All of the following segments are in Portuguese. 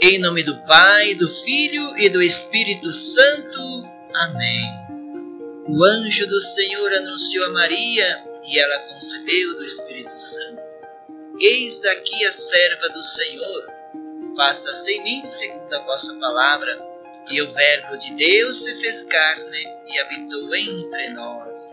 Em nome do Pai, do Filho e do Espírito Santo. Amém. O anjo do Senhor anunciou a Maria e ela concebeu do Espírito Santo. Eis aqui a serva do Senhor. Faça-se em mim segundo a vossa palavra. E o Verbo de Deus se fez carne e habitou entre nós.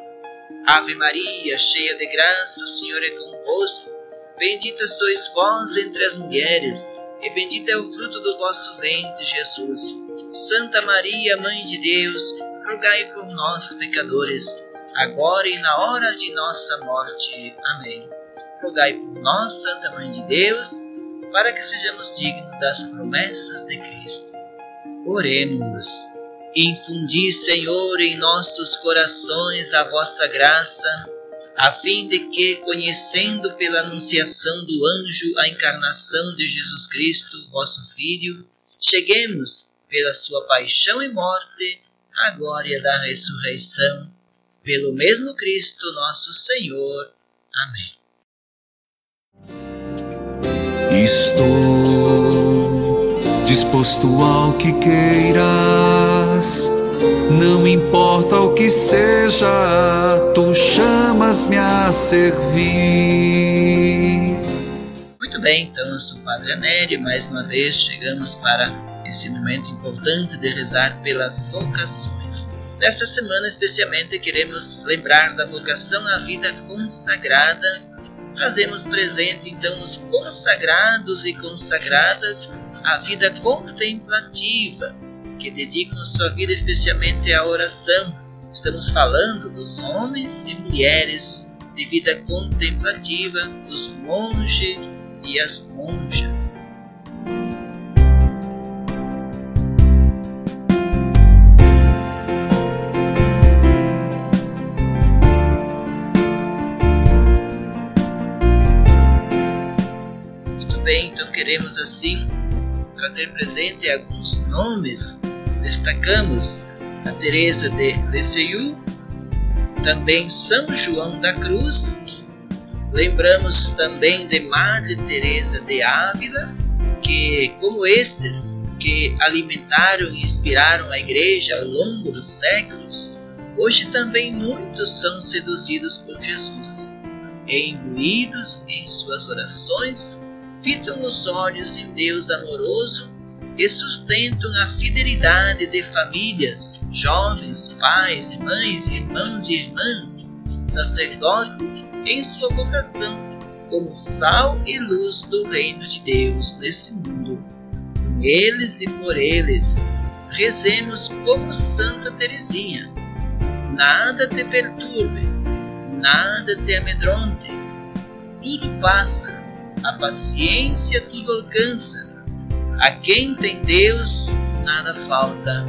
Ave Maria, cheia de graça, o Senhor é convosco. Bendita sois vós entre as mulheres e bendito é o fruto do vosso ventre, Jesus. Santa Maria, Mãe de Deus, rogai por nós, pecadores, agora e na hora de nossa morte. Amém. Rogai por nós, Santa Mãe de Deus, para que sejamos dignos das promessas de Cristo. Oremos. Infundi, Senhor, em nossos corações a vossa graça a fim de que, conhecendo pela anunciação do anjo a encarnação de Jesus Cristo, vosso Filho, cheguemos, pela sua paixão e morte, à glória da ressurreição, pelo mesmo Cristo nosso Senhor. Amém. Estou disposto ao que queiras não importa o que seja, tu chamas-me a servir. Muito bem, então eu sou o Padre Anério mais uma vez chegamos para esse momento importante de rezar pelas vocações. Nesta semana, especialmente, queremos lembrar da vocação à vida consagrada. Trazemos presente, então, os consagrados e consagradas à vida contemplativa que dedicam sua vida especialmente à oração. Estamos falando dos homens e mulheres de vida contemplativa, os monges e as monjas. Muito bem, então queremos assim trazer presente alguns nomes destacamos a Teresa de Lisieux, também São João da Cruz. Lembramos também de Madre Teresa de Ávila, que como estes que alimentaram e inspiraram a igreja ao longo dos séculos, hoje também muitos são seduzidos por Jesus. E imbuídos em suas orações, fitam os olhos em Deus amoroso e sustentam a fidelidade de famílias, jovens, pais mães, irmãos e irmãs, sacerdotes em sua vocação como sal e luz do reino de Deus neste mundo. Com eles e por eles, rezemos como Santa Teresinha. Nada te perturbe, nada te amedronte. Tudo passa, a paciência tudo alcança a quem tem Deus, nada falta,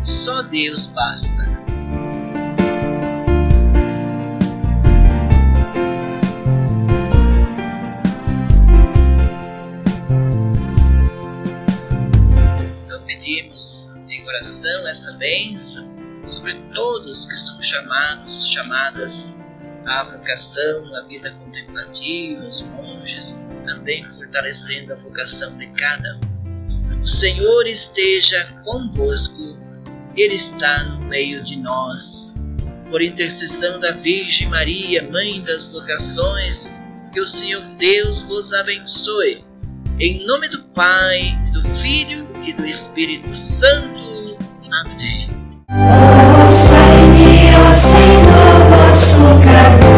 só Deus basta. Então pedimos em oração essa bênção sobre todos que são chamados, chamadas à vocação, à vida contemplativa, os monges, também fortalecendo a vocação de cada um. O Senhor esteja convosco, Ele está no meio de nós. Por intercessão da Virgem Maria, Mãe das vocações, que o Senhor Deus vos abençoe. Em nome do Pai, do Filho e do Espírito Santo. Amém. Senhor, vosso.